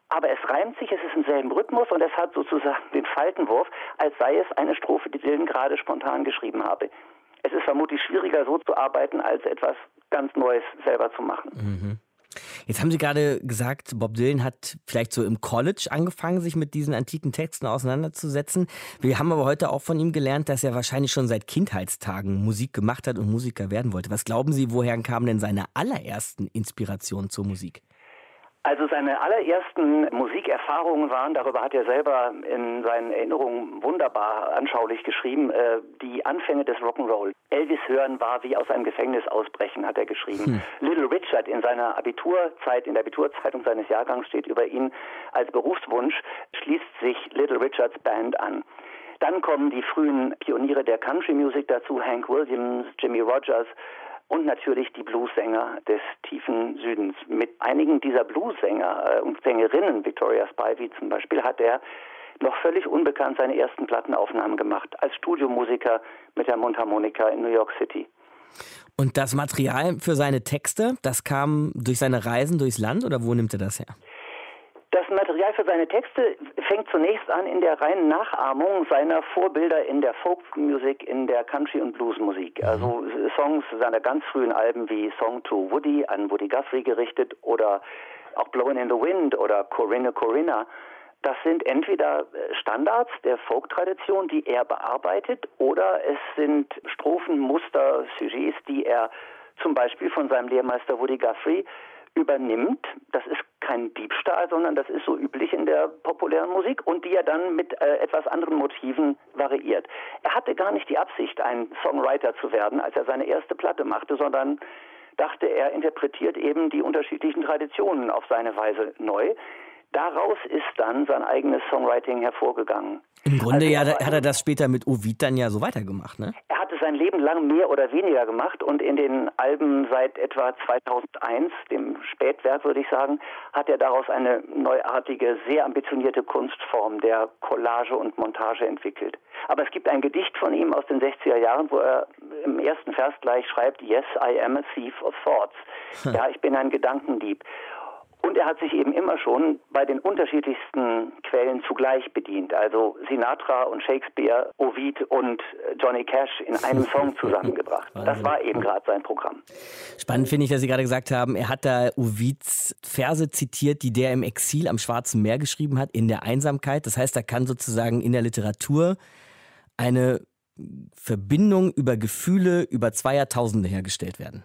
aber es reimt sich, es ist im selben Rhythmus und es hat sozusagen den Faltenwurf, als sei es eine Strophe, die Dylan gerade spontan geschrieben habe. Es ist vermutlich schwieriger, so zu arbeiten, als etwas ganz Neues selber zu machen. Mhm. Jetzt haben Sie gerade gesagt, Bob Dylan hat vielleicht so im College angefangen, sich mit diesen antiken Texten auseinanderzusetzen. Wir haben aber heute auch von ihm gelernt, dass er wahrscheinlich schon seit Kindheitstagen Musik gemacht hat und Musiker werden wollte. Was glauben Sie, woher kamen denn seine allerersten Inspirationen zur Musik? Also seine allerersten Musikerfahrungen waren, darüber hat er selber in seinen Erinnerungen wunderbar anschaulich geschrieben, äh, die Anfänge des Rock'n'Roll. Elvis hören war wie aus einem Gefängnis ausbrechen, hat er geschrieben. Hm. Little Richard in seiner Abiturzeit, in der Abiturzeitung seines Jahrgangs steht über ihn als Berufswunsch, schließt sich Little Richards Band an. Dann kommen die frühen Pioniere der Country Music dazu, Hank Williams, Jimmy Rogers, und natürlich die Bluesänger des tiefen Südens. Mit einigen dieser Bluesänger äh, und Sängerinnen, Victoria Spivey zum Beispiel, hat er noch völlig unbekannt seine ersten Plattenaufnahmen gemacht, als Studiomusiker mit der Mundharmonika in New York City. Und das Material für seine Texte, das kam durch seine Reisen durchs Land oder wo nimmt er das her? Für seine Texte fängt zunächst an in der reinen Nachahmung seiner Vorbilder in der Folkmusik, in der Country- und Bluesmusik. Mhm. Also Songs seiner ganz frühen Alben wie Song to Woody an Woody Guthrie gerichtet oder auch Blowing in the Wind oder Corinna Corinna. Das sind entweder Standards der Folk-Tradition, die er bearbeitet, oder es sind Strophen, Muster, Sujets, die er zum Beispiel von seinem Lehrmeister Woody Guthrie übernimmt. Das ist kein Diebstahl, sondern das ist so üblich in der populären Musik und die er dann mit äh, etwas anderen Motiven variiert. Er hatte gar nicht die Absicht, ein Songwriter zu werden, als er seine erste Platte machte, sondern dachte, er interpretiert eben die unterschiedlichen Traditionen auf seine Weise neu. Daraus ist dann sein eigenes Songwriting hervorgegangen. Im Grunde also, ja, hat er das später mit Ovid dann ja so weitergemacht, ne? Sein Leben lang mehr oder weniger gemacht und in den Alben seit etwa 2001, dem Spätwerk würde ich sagen, hat er daraus eine neuartige, sehr ambitionierte Kunstform der Collage und Montage entwickelt. Aber es gibt ein Gedicht von ihm aus den 60er Jahren, wo er im ersten Vers gleich schreibt, Yes, I am a thief of thoughts. Ja, ich bin ein Gedankendieb. Und er hat sich eben immer schon bei den unterschiedlichsten Quellen zugleich bedient. Also Sinatra und Shakespeare, Ovid und Johnny Cash in einem Song zusammengebracht. Das war eben gerade sein Programm. Spannend finde ich, dass Sie gerade gesagt haben, er hat da Ovids Verse zitiert, die der im Exil am Schwarzen Meer geschrieben hat, in der Einsamkeit. Das heißt, da kann sozusagen in der Literatur eine Verbindung über Gefühle über zwei Jahrtausende hergestellt werden.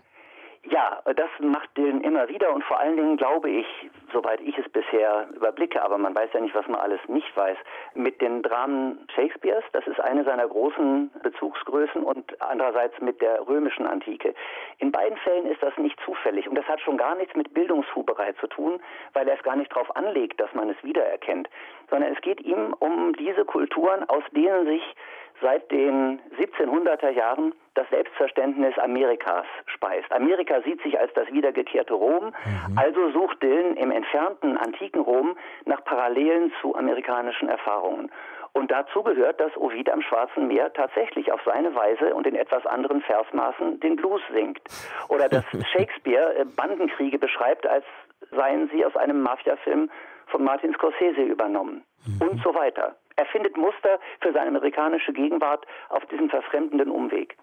Das macht Dylan immer wieder und vor allen Dingen glaube ich, soweit ich es bisher überblicke, aber man weiß ja nicht, was man alles nicht weiß, mit den Dramen Shakespeares, das ist eine seiner großen Bezugsgrößen und andererseits mit der römischen Antike. In beiden Fällen ist das nicht zufällig und das hat schon gar nichts mit Bildungshuberei zu tun, weil er es gar nicht darauf anlegt, dass man es wiedererkennt, sondern es geht ihm um diese Kulturen, aus denen sich seit den 1700er Jahren das Selbstverständnis Amerikas speist. Amerika sieht sich als das wiedergekehrte Rom, mhm. also sucht Dylan im entfernten antiken Rom nach Parallelen zu amerikanischen Erfahrungen. Und dazu gehört, dass Ovid am Schwarzen Meer tatsächlich auf seine Weise und in etwas anderen Versmaßen den Blues singt. Oder dass Shakespeare äh, Bandenkriege beschreibt, als seien sie aus einem Mafiafilm von Martin Scorsese übernommen. Mhm. Und so weiter. Er findet Muster für seine amerikanische Gegenwart auf diesem verfremdenden Umweg.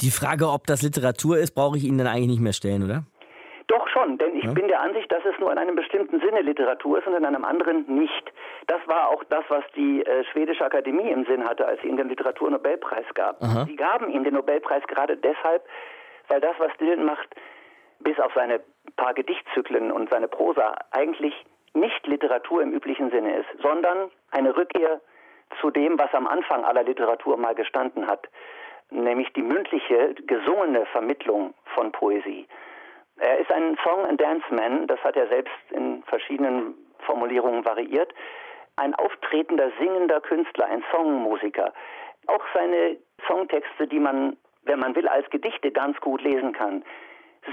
Die Frage, ob das Literatur ist, brauche ich Ihnen dann eigentlich nicht mehr stellen, oder? Doch schon, denn ich ja? bin der Ansicht, dass es nur in einem bestimmten Sinne Literatur ist und in einem anderen nicht. Das war auch das, was die äh, schwedische Akademie im Sinn hatte, als sie ihm den Literaturnobelpreis gab. Aha. Sie gaben ihm den Nobelpreis gerade deshalb, weil das, was Dylan macht, bis auf seine paar Gedichtzyklen und seine Prosa eigentlich nicht Literatur im üblichen Sinne ist, sondern eine Rückkehr zu dem, was am Anfang aller Literatur mal gestanden hat, nämlich die mündliche, gesungene Vermittlung von Poesie. Er ist ein Song and Dance Man, das hat er selbst in verschiedenen Formulierungen variiert, ein auftretender, singender Künstler, ein Songmusiker. Auch seine Songtexte, die man, wenn man will, als Gedichte ganz gut lesen kann,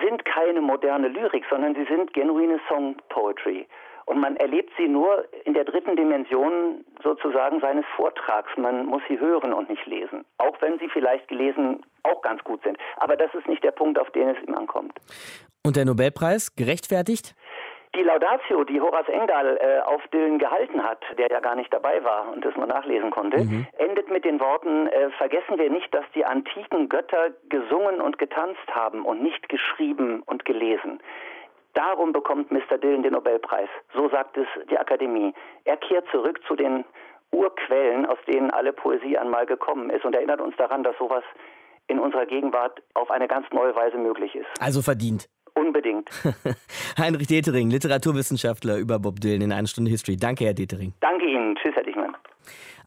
sind keine moderne Lyrik, sondern sie sind genuine Song Poetry. Und man erlebt sie nur in der dritten Dimension sozusagen seines Vortrags. Man muss sie hören und nicht lesen. Auch wenn sie vielleicht gelesen auch ganz gut sind. Aber das ist nicht der Punkt, auf den es ihm ankommt. Und der Nobelpreis gerechtfertigt? Die Laudatio, die Horace Engdahl äh, auf Dylan gehalten hat, der ja gar nicht dabei war und es nur nachlesen konnte, mhm. endet mit den Worten, äh, vergessen wir nicht, dass die antiken Götter gesungen und getanzt haben und nicht geschrieben und gelesen. Darum bekommt Mr. Dylan den Nobelpreis. So sagt es die Akademie. Er kehrt zurück zu den Urquellen, aus denen alle Poesie einmal gekommen ist und erinnert uns daran, dass sowas in unserer Gegenwart auf eine ganz neue Weise möglich ist. Also verdient. Unbedingt. Heinrich Detering, Literaturwissenschaftler über Bob Dylan in einer Stunde History. Danke, Herr Detering. Danke Ihnen. Tschüss, Herr Dichmann.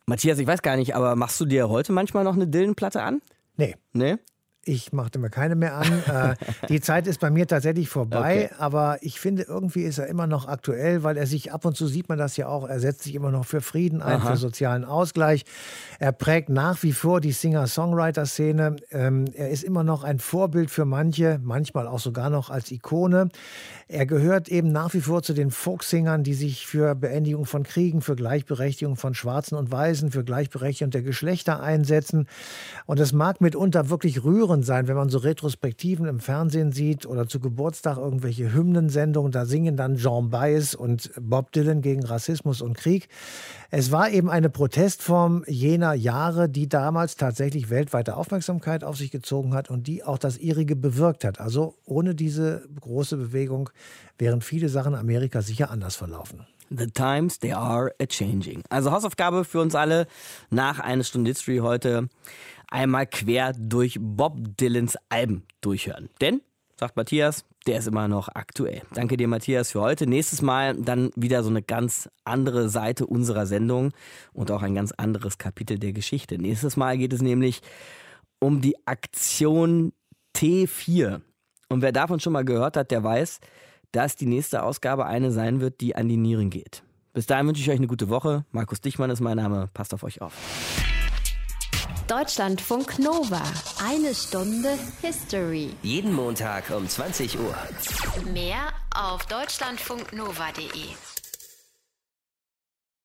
Matthias, ich weiß gar nicht, aber machst du dir heute manchmal noch eine Dylan-Platte an? Nee. Nee? Ich machte mir keine mehr an. Äh, die Zeit ist bei mir tatsächlich vorbei, okay. aber ich finde, irgendwie ist er immer noch aktuell, weil er sich ab und zu sieht man das ja auch, er setzt sich immer noch für Frieden ein, Aha. für sozialen Ausgleich. Er prägt nach wie vor die Singer-Songwriter-Szene. Ähm, er ist immer noch ein Vorbild für manche, manchmal auch sogar noch als Ikone. Er gehört eben nach wie vor zu den Folksingern, die sich für Beendigung von Kriegen, für Gleichberechtigung von Schwarzen und Weißen, für Gleichberechtigung der Geschlechter einsetzen. Und es mag mitunter wirklich rührend sein, wenn man so Retrospektiven im Fernsehen sieht oder zu Geburtstag irgendwelche Hymnensendungen, da singen dann Jean Baez und Bob Dylan gegen Rassismus und Krieg. Es war eben eine Protestform jener Jahre, die damals tatsächlich weltweite Aufmerksamkeit auf sich gezogen hat und die auch das ihrige bewirkt hat. Also ohne diese große Bewegung wären viele Sachen Amerika sicher anders verlaufen. The times they are a changing. Also Hausaufgabe für uns alle nach einer Stunde History heute einmal quer durch Bob Dylans Alben durchhören. Denn, sagt Matthias, der ist immer noch aktuell. Danke dir, Matthias, für heute. Nächstes Mal dann wieder so eine ganz andere Seite unserer Sendung und auch ein ganz anderes Kapitel der Geschichte. Nächstes Mal geht es nämlich um die Aktion T4. Und wer davon schon mal gehört hat, der weiß, dass die nächste Ausgabe eine sein wird, die an die Nieren geht. Bis dahin wünsche ich euch eine gute Woche. Markus Dichmann ist mein Name. Passt auf euch auf. Deutschlandfunk Nova. Eine Stunde History. Jeden Montag um 20 Uhr. Mehr auf deutschlandfunknova.de.